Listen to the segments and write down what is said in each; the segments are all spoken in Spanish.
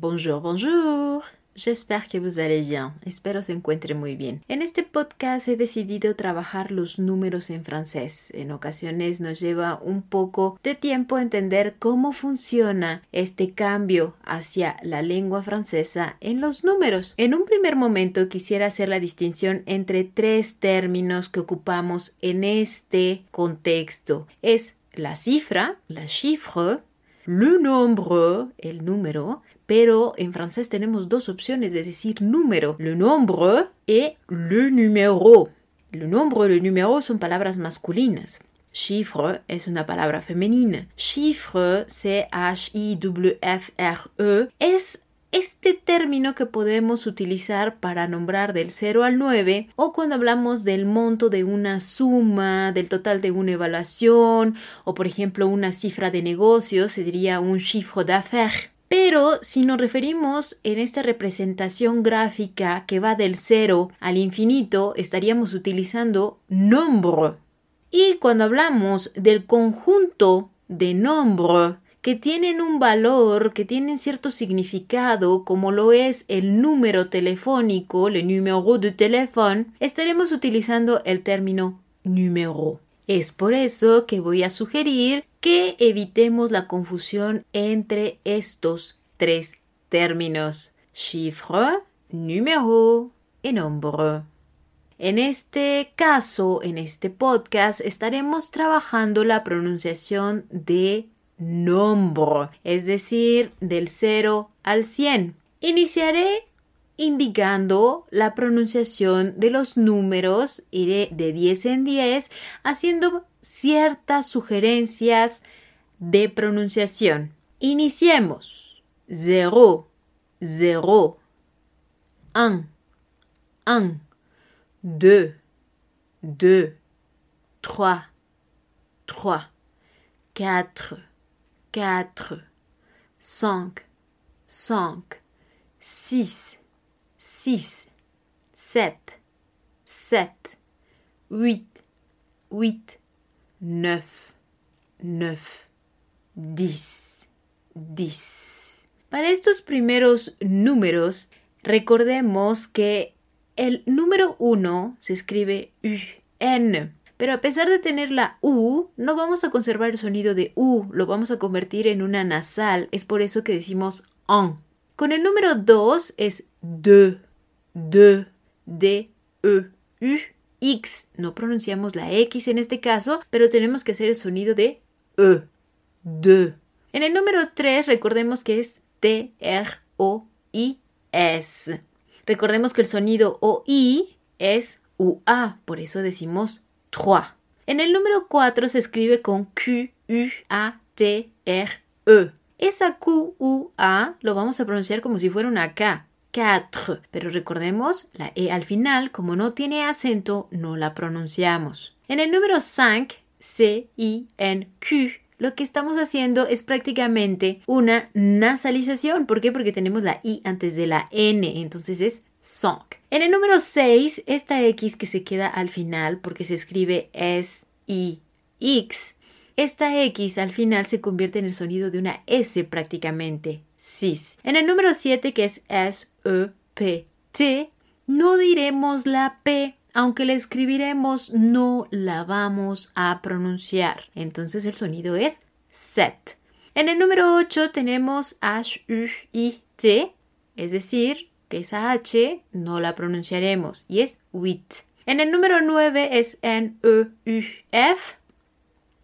Bonjour, bonjour. J'espère que vous allez bien. Espero se encuentre muy bien. En este podcast he decidido trabajar los números en francés. En ocasiones nos lleva un poco de tiempo entender cómo funciona este cambio hacia la lengua francesa en los números. En un primer momento quisiera hacer la distinción entre tres términos que ocupamos en este contexto. Es la cifra, la chiffre, le nombre, el número, pero en francés tenemos dos opciones de decir número, le nombre y le numéro. Le nombre y le numéro son palabras masculinas. Chiffre es una palabra femenina. Chiffre, C-H-I-W-F-R-E, es este término que podemos utilizar para nombrar del 0 al 9 o cuando hablamos del monto de una suma, del total de una evaluación o por ejemplo una cifra de negocio se diría un chiffre d'affaires. Pero si nos referimos en esta representación gráfica que va del 0 al infinito, estaríamos utilizando nombre. Y cuando hablamos del conjunto de nombre que tienen un valor, que tienen cierto significado, como lo es el número telefónico, le numéro de téléphone, estaremos utilizando el término número. Es por eso que voy a sugerir que evitemos la confusión entre estos tres términos: chiffre, número y nombre. En este caso, en este podcast, estaremos trabajando la pronunciación de nombre, es decir, del 0 al 100. Iniciaré indicando la pronunciación de los números, iré de 10 en 10 haciendo ciertas sugerencias de pronunciación. Iniciemos. 0, 0, 1, 1, 2, 2, 3, 3, 4, 4, 5, 5, 6, 6, 7, 7, 8, 8, 9, 9, 10, 10. Para estos primeros números, recordemos que el número 1 se escribe N pero a pesar de tener la U, no vamos a conservar el sonido de U, lo vamos a convertir en una nasal. Es por eso que decimos on. Con el número 2 es de, de, d, e, u, x. No pronunciamos la X en este caso, pero tenemos que hacer el sonido de E, de. En el número 3 recordemos que es T, R, O, I, S. Recordemos que el sonido OI es UA, por eso decimos 3. En el número 4 se escribe con Q, U, A, T, R, E. Esa Q, U, A lo vamos a pronunciar como si fuera una K. 4. Pero recordemos, la E al final, como no tiene acento, no la pronunciamos. En el número 5, C, I, N, Q, lo que estamos haciendo es prácticamente una nasalización. ¿Por qué? Porque tenemos la I antes de la N, entonces es song. En el número 6, esta X que se queda al final porque se escribe S, I, X. Esta X al final se convierte en el sonido de una S prácticamente, sis. En el número 7, que es S, E, P, T, no diremos la P, aunque la escribiremos, no la vamos a pronunciar. Entonces el sonido es set. En el número 8 tenemos H, U, I, T, es decir, que esa H no la pronunciaremos y es WIT. En el número 9 es N, E, U, F.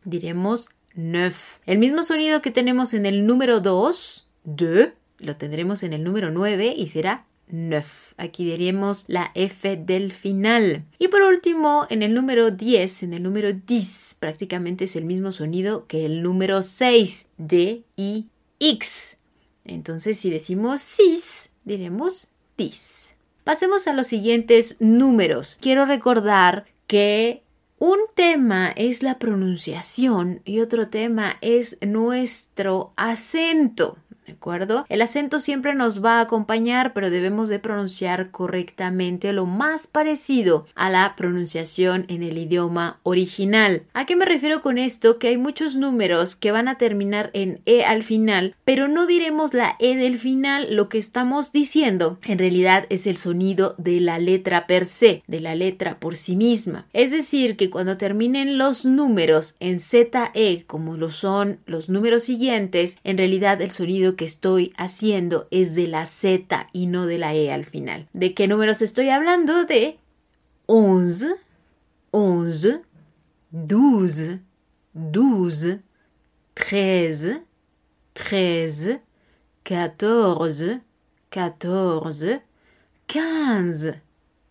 Diremos neuf. El mismo sonido que tenemos en el número 2, de, lo tendremos en el número 9 y será neuf. Aquí diríamos la F del final. Y por último, en el número 10, en el número 10, prácticamente es el mismo sonido que el número 6, D, I, X. Entonces, si decimos cis, diremos Pasemos a los siguientes números. Quiero recordar que un tema es la pronunciación y otro tema es nuestro acento. ¿De? El acento siempre nos va a acompañar, pero debemos de pronunciar correctamente lo más parecido a la pronunciación en el idioma original. ¿A qué me refiero con esto? Que hay muchos números que van a terminar en E al final, pero no diremos la E del final, lo que estamos diciendo en realidad es el sonido de la letra per se, de la letra por sí misma. Es decir, que cuando terminen los números en ZE, como lo son los números siguientes, en realidad el sonido que estoy haciendo es de la Z y no de la E al final. ¿De qué números estoy hablando? De 11, 11, 12, 12, 13, 13, 14, 14, 15,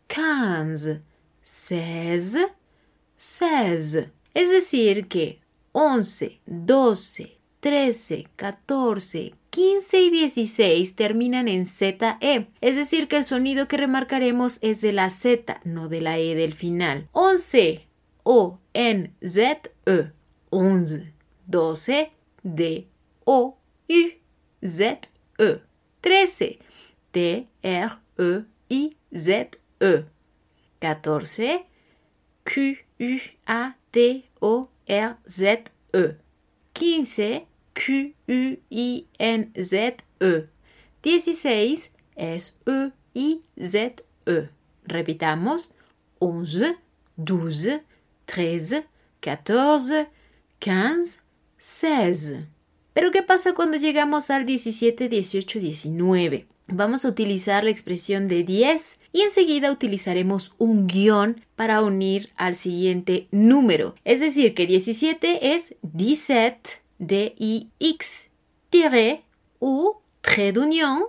15, 16, 16. Es decir que 11, 12, 13, 14, 15 y 16 terminan en ZE, es decir que el sonido que remarcaremos es de la Z, no de la E del final. 11, O, N, Z, E. 11, 12, D, O, U, Z, E. 13, T, R, E, I, Z, E. 14, Q, U, A, T, O, R, Z, E. 15, Q-U-I-N-Z-E. 16 es E-I-Z-E. Repitamos. 11, 12, 13, 14, 15, 16. Pero ¿qué pasa cuando llegamos al 17, 18, 19? Vamos a utilizar la expresión de 10 y enseguida utilizaremos un guion para unir al siguiente número. Es decir, que 17 es 17 D-I-X, tiré ou trait d'union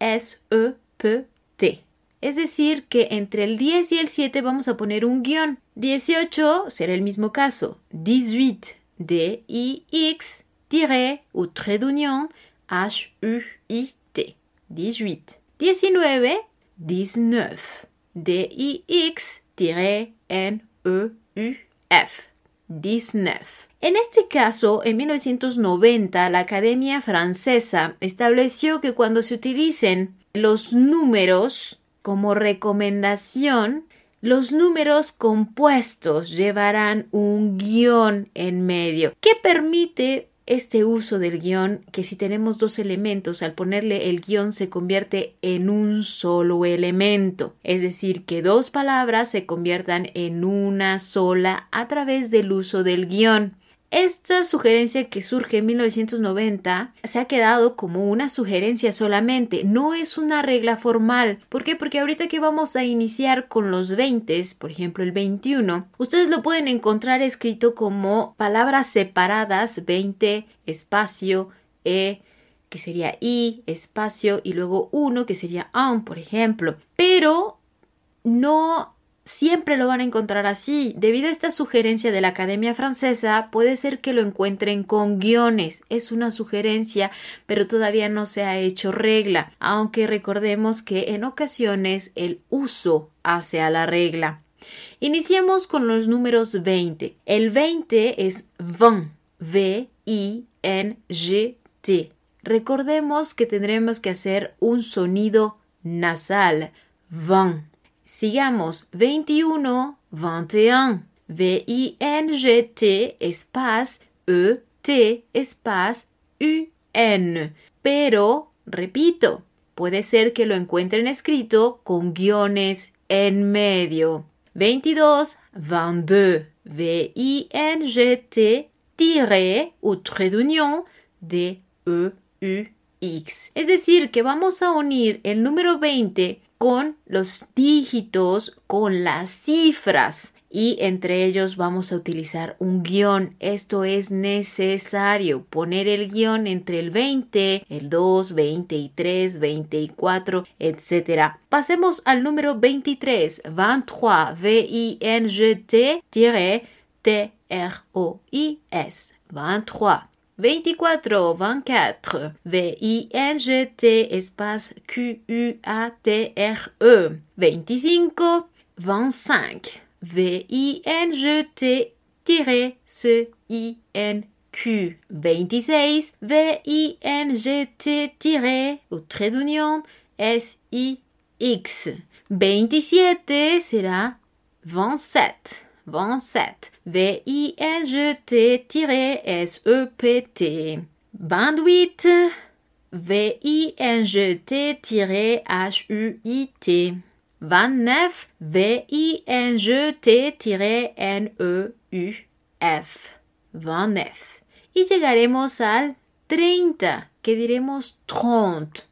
S-E-P-T. Es decir, que entre el 10 y el 7 vamos a poner un guión. 18 será el mismo caso. 18, D-I-X, tiré ou trait d'union H-U-I-T. 18. 19, 19, D-I-X, tiré N-E-U-F. 19. En este caso, en 1990, la Academia Francesa estableció que cuando se utilicen los números como recomendación, los números compuestos llevarán un guion en medio que permite este uso del guion que si tenemos dos elementos al ponerle el guion se convierte en un solo elemento, es decir, que dos palabras se conviertan en una sola a través del uso del guion. Esta sugerencia que surge en 1990 se ha quedado como una sugerencia solamente, no es una regla formal. ¿Por qué? Porque ahorita que vamos a iniciar con los 20, por ejemplo el 21, ustedes lo pueden encontrar escrito como palabras separadas, 20, espacio, e, que sería i, espacio, y luego 1, que sería un, por ejemplo. Pero no siempre lo van a encontrar así. Debido a esta sugerencia de la Academia Francesa, puede ser que lo encuentren con guiones. Es una sugerencia, pero todavía no se ha hecho regla, aunque recordemos que en ocasiones el uso hace a la regla. Iniciemos con los números 20. El 20 es 20, V-I-N-G-T. Recordemos que tendremos que hacer un sonido nasal. 20. Sigamos 21, 21. V-I-N-G-T espace E-T espace U-N. Pero, repito, puede ser que lo encuentren escrito con guiones en medio. 22, 22. V-I-N-G-T tiré ou trait d'union de E-U-X. Es decir, que vamos a unir el número 20 con los dígitos, con las cifras y entre ellos vamos a utilizar un guion. Esto es necesario, poner el guion entre el 20, el 2, 23, 24, etc. Pasemos al número 23, 23, V-I-N-G-T-T-R-O-I-S, 23. 24, 24. V-I-N-G-T espace Q-U-A-T-R-E. 25, 25. V-I-N-G-T C-I-N-Q. Q26, V-I-N-G-T- ou trait d'union, S-I-X. 27 sera 27. 27. V-I-N-G-T-S-E-P-T. 28. V-I-N-G-T-H-U-I-T. 29. V-I-N-G-T-N-E-U-F. 29. Y llegaremos al 30, que diremos 30.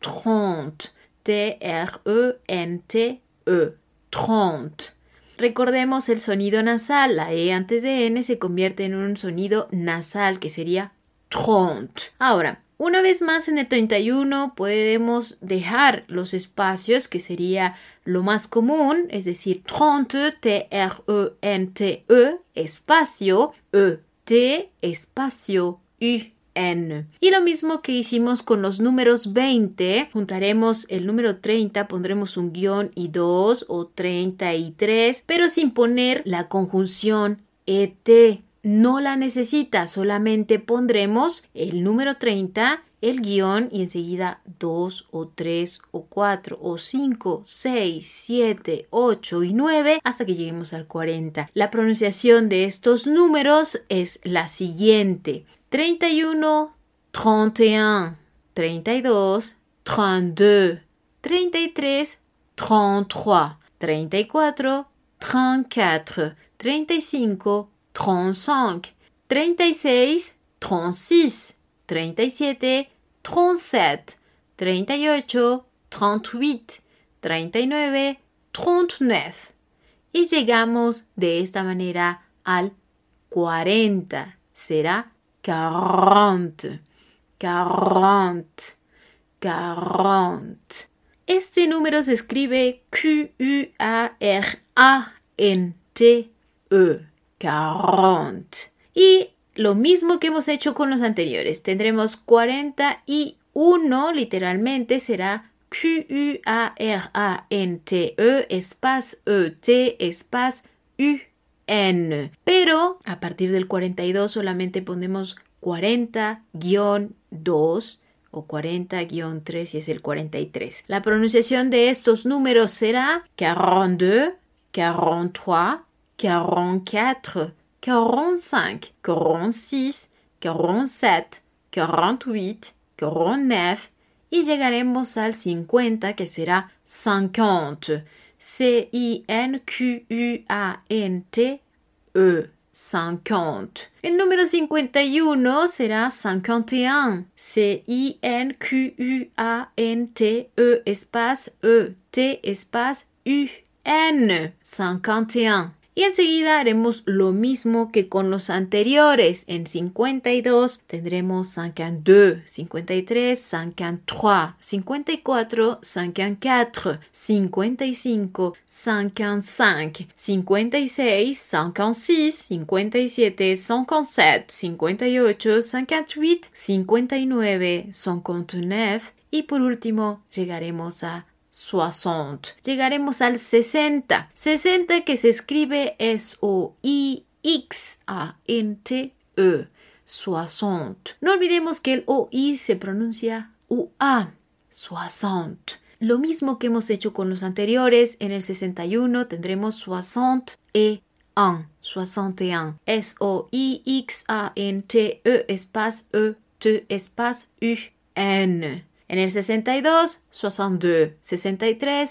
30. T-R-E-N-T-E. 30. Recordemos el sonido nasal. La E antes de N se convierte en un sonido nasal que sería 30. Ahora, una vez más en el 31 podemos dejar los espacios que sería lo más común, es decir, 30, T-R-E-N-T-E, -E, espacio, E-T, espacio, U. Y lo mismo que hicimos con los números 20, juntaremos el número 30, pondremos un guion y 2 o 33, pero sin poner la conjunción ET. No la necesita, solamente pondremos el número 30 el guion y enseguida 2 o 3 o 4 o 5, 6, 7, 8 y 9 hasta que lleguemos al 40. La pronunciación de estos números es la siguiente. 31, 31, 32, 32, 33, 33, 34, 34, 35, 35, 36, 36, 37, 37, 38, 38, 39, 39. Y llegamos de esta manera al 40. Será quarante, quarante, quarante. Este número se escribe Q-U-A-R-A-N-T-E, quarante. Y lo mismo que hemos hecho con los anteriores. Tendremos 41, literalmente será Q-U-A-R-A-N-T-E, espace E-T, espace U. N. Pero a partir del 42 solamente ponemos 40-2 o 40-3 si es el 43. La pronunciación de estos números será 42, 43, 44, 45, 46, 47, 48, 49 y llegaremos al 50 que será 50. C-I-N-Q-U-A-N-T-E. 50. El número 51 será 51. C-I-N-Q-U-A-N-T-E espace E-T espace U-N. 51. Y enseguida haremos lo mismo que con los anteriores. En 52 tendremos 52, 53, 53, 54, 54, 55, 55, 56, 56, 57, 57, 58, 58, 59, 59 y por último llegaremos a 60. Llegaremos al 60. 60 que se escribe S-O-I-X-A-N-T-E. 60. No olvidemos que el O-I se pronuncia U-A. 60. Lo mismo que hemos hecho con los anteriores, en el 61 tendremos 60 e 1. 61. S-O-I-X-A-N-T-E espace E-T espace U-N. En el 62, 62, 63, 63,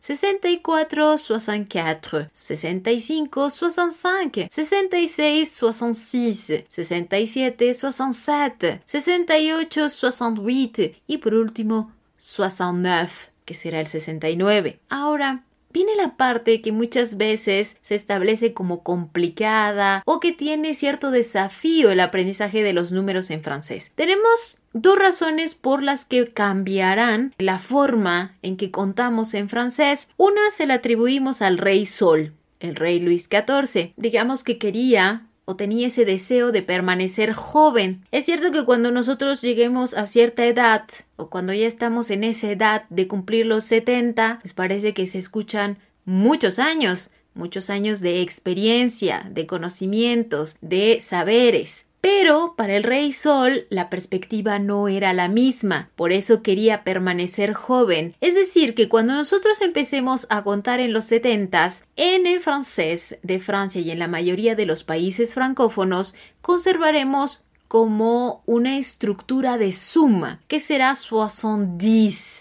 64, 64, 65, 65, 66, 66, 67, 67, 68, 68 y por último 69, que será el 69. Ahora, viene la parte que muchas veces se establece como complicada o que tiene cierto desafío el aprendizaje de los números en francés. Tenemos dos razones por las que cambiarán la forma en que contamos en francés. Una se la atribuimos al rey Sol, el rey Luis XIV. Digamos que quería o tenía ese deseo de permanecer joven. Es cierto que cuando nosotros lleguemos a cierta edad o cuando ya estamos en esa edad de cumplir los 70, pues parece que se escuchan muchos años, muchos años de experiencia, de conocimientos, de saberes. Pero para el rey Sol la perspectiva no era la misma, por eso quería permanecer joven. Es decir, que cuando nosotros empecemos a contar en los setentas, en el francés de Francia y en la mayoría de los países francófonos, conservaremos como una estructura de suma que será 70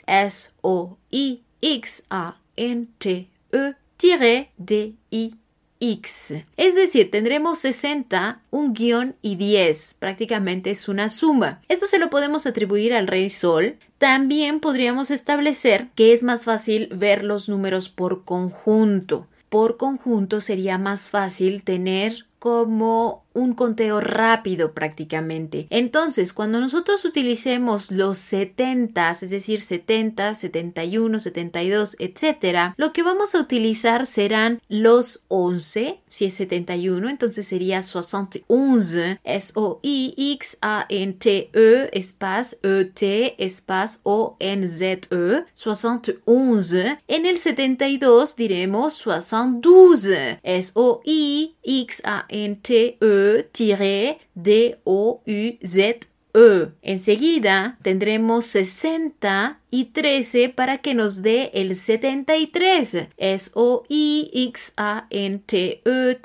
S O I X. Es decir, tendremos 60, un guion y 10. Prácticamente es una suma. Esto se lo podemos atribuir al rey sol. También podríamos establecer que es más fácil ver los números por conjunto. Por conjunto sería más fácil tener como un conteo rápido prácticamente. Entonces, cuando nosotros utilicemos los 70, es decir, 70, 71, 72, etcétera, lo que vamos a utilizar serán los 11, si es 71, entonces sería 71, S-O-I-X-A-N-T-E, espace E-T, espace O-N-Z-E, 71. En el 72 diremos 72, S-O-I-X-A-N-T-E, E-D-O-U-Z E. Enseguida tendremos 60 y 13 para que nos dé el 73. S O I X A N T E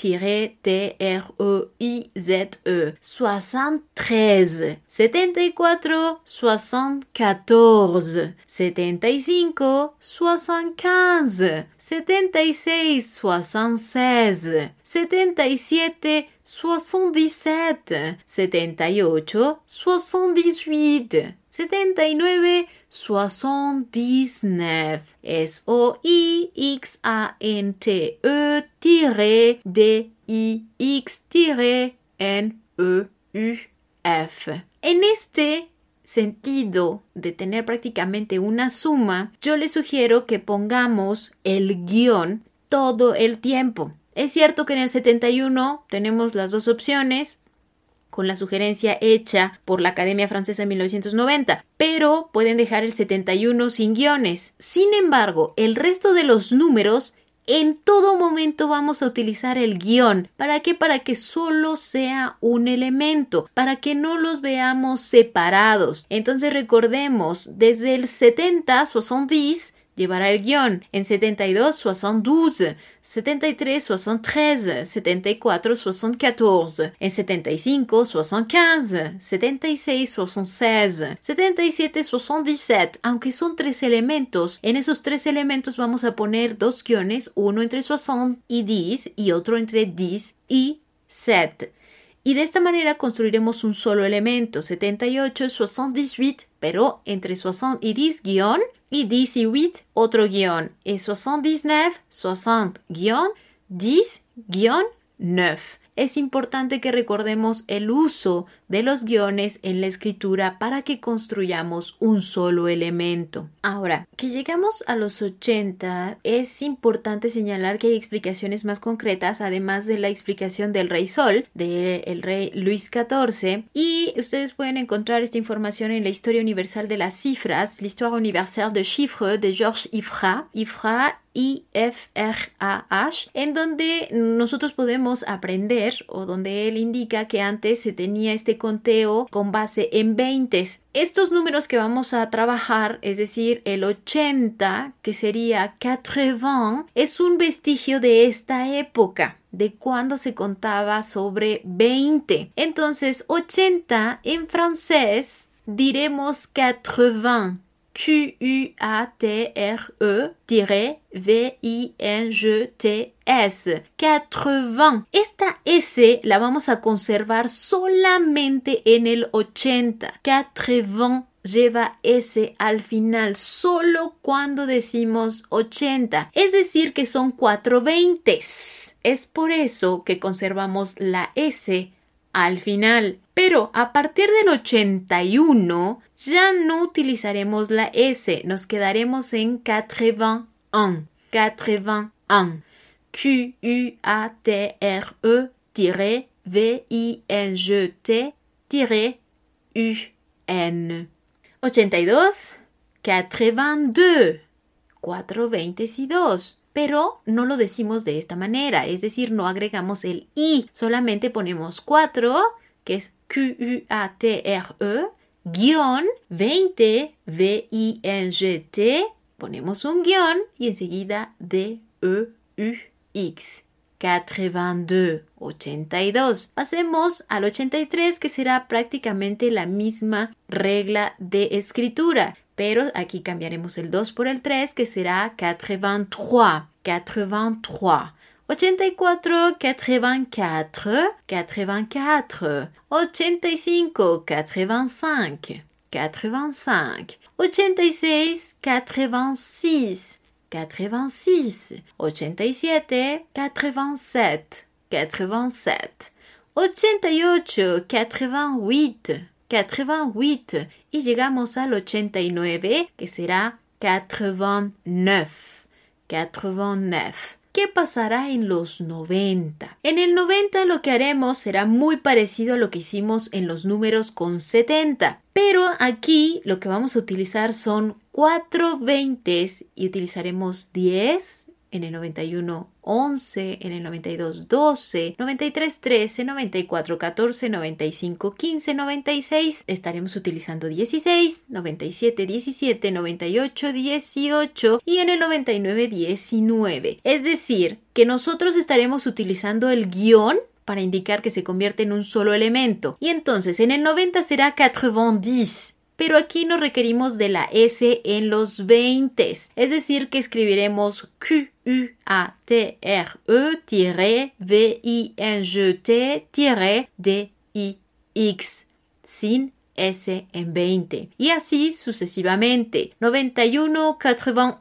T R O I Z E. 73. 74 74. 75 75. 76 76. 77 77, 78, 78, 79, 79, S-O-I-X-A-N-T-E-D-I-X-N-E-U-F. En este sentido de tener prácticamente una suma, yo le sugiero que pongamos el guion todo el tiempo. Es cierto que en el 71 tenemos las dos opciones, con la sugerencia hecha por la Academia Francesa en 1990, pero pueden dejar el 71 sin guiones. Sin embargo, el resto de los números en todo momento vamos a utilizar el guion. ¿Para qué? Para que solo sea un elemento, para que no los veamos separados. Entonces recordemos, desde el 70, 70, llevará el guion. En 72, 72. 73, 73. 74, 74. En 75, 75. 76, 76. 77, 77. Aunque son tres elementos, en esos tres elementos vamos a poner dos guiones, uno entre 60 y 10 y otro entre 10 y 7 y de esta manera construiremos un solo elemento, 78, 78, pero entre 60 y 10 guion y 10 y 8 otro guion, y 79, 60 guion, 10 guion 9 es importante que recordemos el uso de los guiones en la escritura para que construyamos un solo elemento. Ahora, que llegamos a los 80, es importante señalar que hay explicaciones más concretas, además de la explicación del rey Sol, del rey Luis XIV, y ustedes pueden encontrar esta información en la Historia Universal de las Cifras, l'Histoire universelle de chiffres de Georges Ifra. Ifra IFRAH, en donde nosotros podemos aprender o donde él indica que antes se tenía este conteo con base en 20. Estos números que vamos a trabajar, es decir, el 80, que sería 80, es un vestigio de esta época de cuando se contaba sobre 20. Entonces, 80 en francés diremos 80 Q-U-A-T-R-E-V-I-N-G-T-S. 80. Esta S la vamos a conservar solamente en el 80. 80 lleva S al final solo cuando decimos 80, es decir que son cuatro veintes. Es por eso que conservamos la S al final. Pero a partir del 81 ya no utilizaremos la S, nos quedaremos en 81. 81. Q-U-A-T-R-E-V-I-N-G-T-U-N. 82. 82. 4 20 y 2 pero no lo decimos de esta manera, es decir, no agregamos el i, solamente ponemos 4 que es Q-U-A-T-R-E, guion 20, V-I-N-G-T, ponemos un guion y enseguida D-E-U-X. 82, 82. Pasemos al 83, que será prácticamente la misma regla de escritura, pero aquí cambiaremos el 2 por el 3, que será 83, 83. 84, 84, 84. 85, 85, 85. 86, 86. 86, 87, 87, 87, 88, 88, 88 y llegamos al 89 que será 89, 89. ¿Qué pasará en los 90? En el 90 lo que haremos será muy parecido a lo que hicimos en los números con 70, pero aquí lo que vamos a utilizar son 4 veintes y utilizaremos 10, en el 91 11, en el 92 12, 93 13, 94 14, 95 15, 96 estaremos utilizando 16, 97 17, 98 18 y en el 99 19. Es decir, que nosotros estaremos utilizando el guion para indicar que se convierte en un solo elemento. Y entonces en el 90 será 90 pero aquí no requerimos de la S en los 20, es decir, que escribiremos Q, U, A, T, R, E, V, I, N, G, T, D, I, X, sin S en 20. Y así sucesivamente. 91, 91,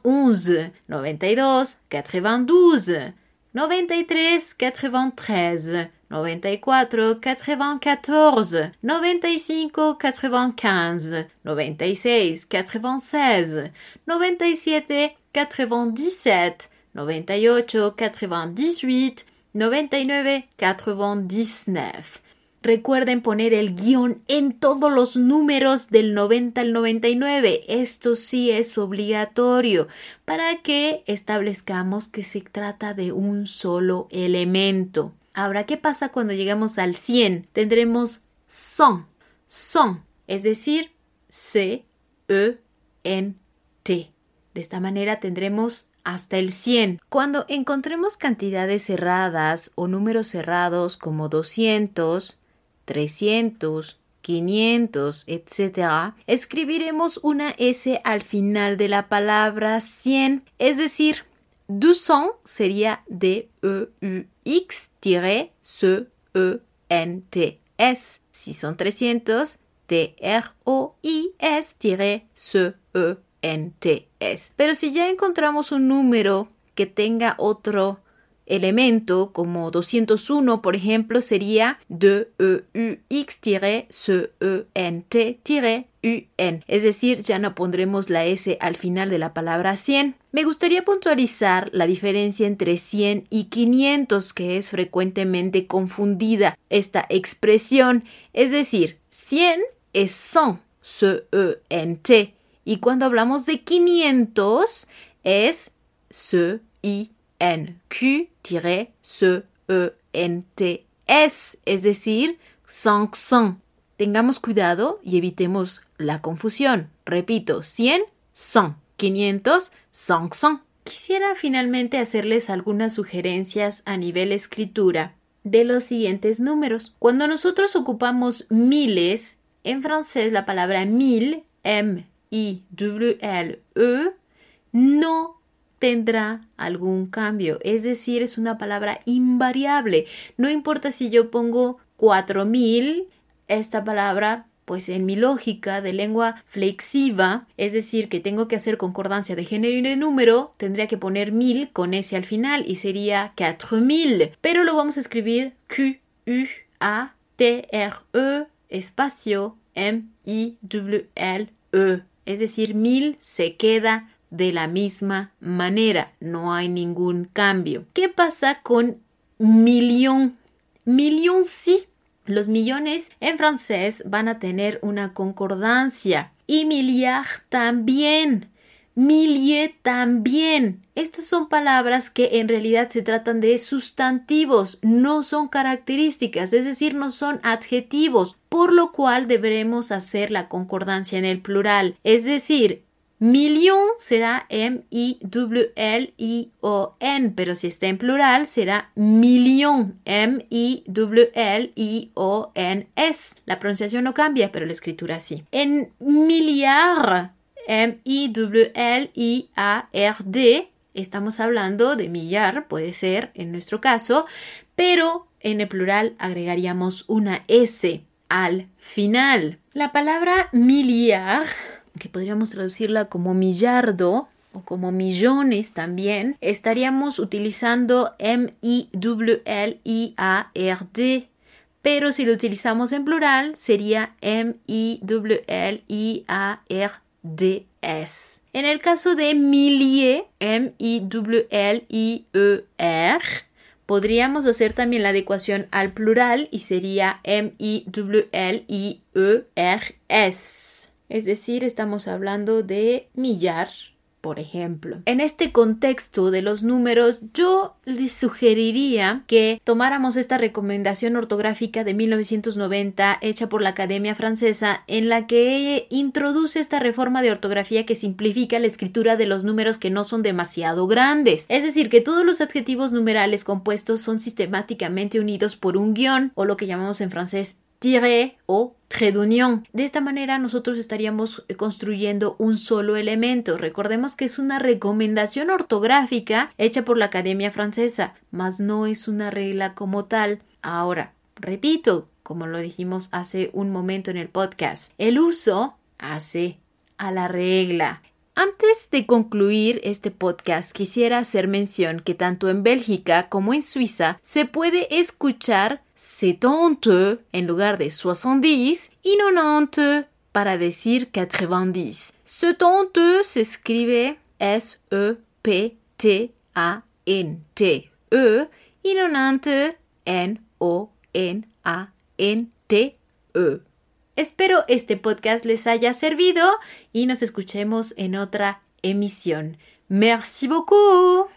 92, 92, 93, 93, 94, 94, 95, 95, 96, 96, 97, 97, 98, 98, 99, 99. Recuerden poner el guion en todos los números del 90 al 99. Esto sí es obligatorio para que establezcamos que se trata de un solo elemento. Ahora, ¿qué pasa cuando llegamos al 100? Tendremos son, son, es decir, C, E, N, T. De esta manera tendremos hasta el 100. Cuando encontremos cantidades cerradas o números cerrados como 200, 300, 500, etc., escribiremos una S al final de la palabra 100, es decir, 200 sería D-E-U-X-C-E-N-T-S. Si son 300, T-R-O-I-S-C-E-N-T-S. Pero si ya encontramos un número que tenga otro elemento como 201, por ejemplo, sería de e u x c e n t u n Es decir, ya no pondremos la S al final de la palabra 100. Me gustaría puntualizar la diferencia entre 100 y 500, que es frecuentemente confundida esta expresión. Es decir, 100 es 100, C-E-N-T. Y cuando hablamos de 500 es C-I-N. N, C, E, es decir, 500. Tengamos cuidado y evitemos la confusión. Repito, 100, 100, 500, 500. Quisiera finalmente hacerles algunas sugerencias a nivel escritura de los siguientes números. Cuando nosotros ocupamos miles, en francés la palabra mil, M-I-W-L-E, no tendrá algún cambio. Es decir, es una palabra invariable. No importa si yo pongo 4000, esta palabra pues en mi lógica de lengua flexiva, es decir, que tengo que hacer concordancia de género y de número, tendría que poner mil con S al final y sería 4000. Pero lo vamos a escribir Q, U, A, T, R, E, espacio, M, I, W, L, E. Es decir, mil se queda de la misma manera, no hay ningún cambio. ¿Qué pasa con millón? Millón sí. Los millones en francés van a tener una concordancia y milliard también. milliers también. Estas son palabras que en realidad se tratan de sustantivos, no son características, es decir, no son adjetivos, por lo cual deberemos hacer la concordancia en el plural. Es decir, Million será M-I-W-L-I-O-N, pero si está en plural será million, M-I-W-L-I-O-N-S. La pronunciación no cambia, pero la escritura sí. En milliard, M-I-W-L-I-A-R-D, estamos hablando de millar, puede ser en nuestro caso, pero en el plural agregaríamos una S al final. La palabra milliard que podríamos traducirla como millardo o como millones también, estaríamos utilizando M-I-W-L-I-A-R-D. Pero si lo utilizamos en plural, sería M-I-W-L-I-A-R-D-S. En el caso de millier, M-I-W-L-I-E-R, podríamos hacer también la adecuación al plural y sería M-I-W-L-I-E-R-S. Es decir, estamos hablando de millar, por ejemplo. En este contexto de los números, yo les sugeriría que tomáramos esta recomendación ortográfica de 1990 hecha por la Academia Francesa en la que introduce esta reforma de ortografía que simplifica la escritura de los números que no son demasiado grandes. Es decir, que todos los adjetivos numerales compuestos son sistemáticamente unidos por un guion o lo que llamamos en francés tiré o trait d'union. De esta manera nosotros estaríamos construyendo un solo elemento. Recordemos que es una recomendación ortográfica hecha por la Academia Francesa, mas no es una regla como tal. Ahora, repito, como lo dijimos hace un momento en el podcast, el uso hace a la regla. Antes de concluir este podcast, quisiera hacer mención que tanto en Bélgica como en Suiza se puede escuchar 70 en lugar de 70 y 90 para decir 90. 70 se escribe S-E-P-T-A-N-T-E y 90 N-O-N-A-N-T-E. Espero este podcast les haya servido y nos escuchemos en otra emisión. Merci beaucoup.